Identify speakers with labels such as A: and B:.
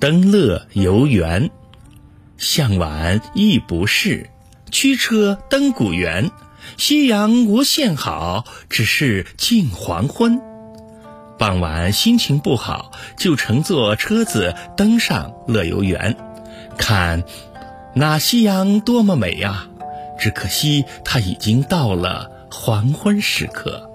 A: 登乐游原向晚意不适。驱车登古原夕阳无限好只是近黄昏。傍晚心情不好就乘坐车子登上乐游原看那夕阳多么美呀只可惜它已经到了黄昏时刻。